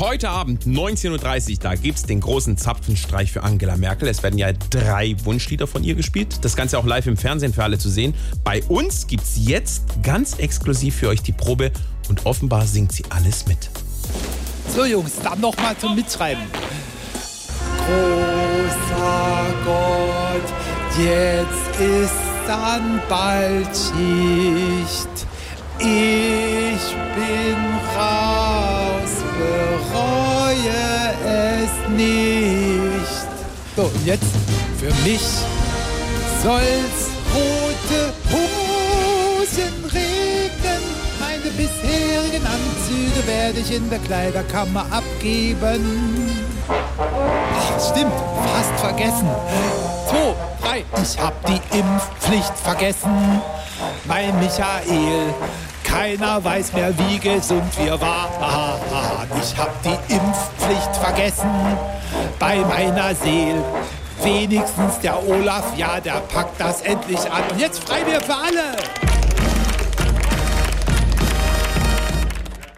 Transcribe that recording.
Heute Abend 19.30 Uhr, da gibt es den großen Zapfenstreich für Angela Merkel. Es werden ja drei Wunschlieder von ihr gespielt. Das Ganze auch live im Fernsehen für alle zu sehen. Bei uns gibt es jetzt ganz exklusiv für euch die Probe und offenbar singt sie alles mit. So Jungs, dann nochmal zum Mitschreiben. Großer Gott, jetzt ist dann bald Schicht. Nicht. So, jetzt für mich soll's rote Hosen regnen. Meine bisherigen Anzüge werde ich in der Kleiderkammer abgeben. Ach, stimmt, fast vergessen. Zwei, drei, ich hab die Impfpflicht vergessen. Mein Michael, keiner weiß mehr, wie gesund wir waren. Ich hab die Impfpflicht vergessen bei meiner Seele. Wenigstens der Olaf, ja, der packt das endlich an. Und jetzt frei mir für alle!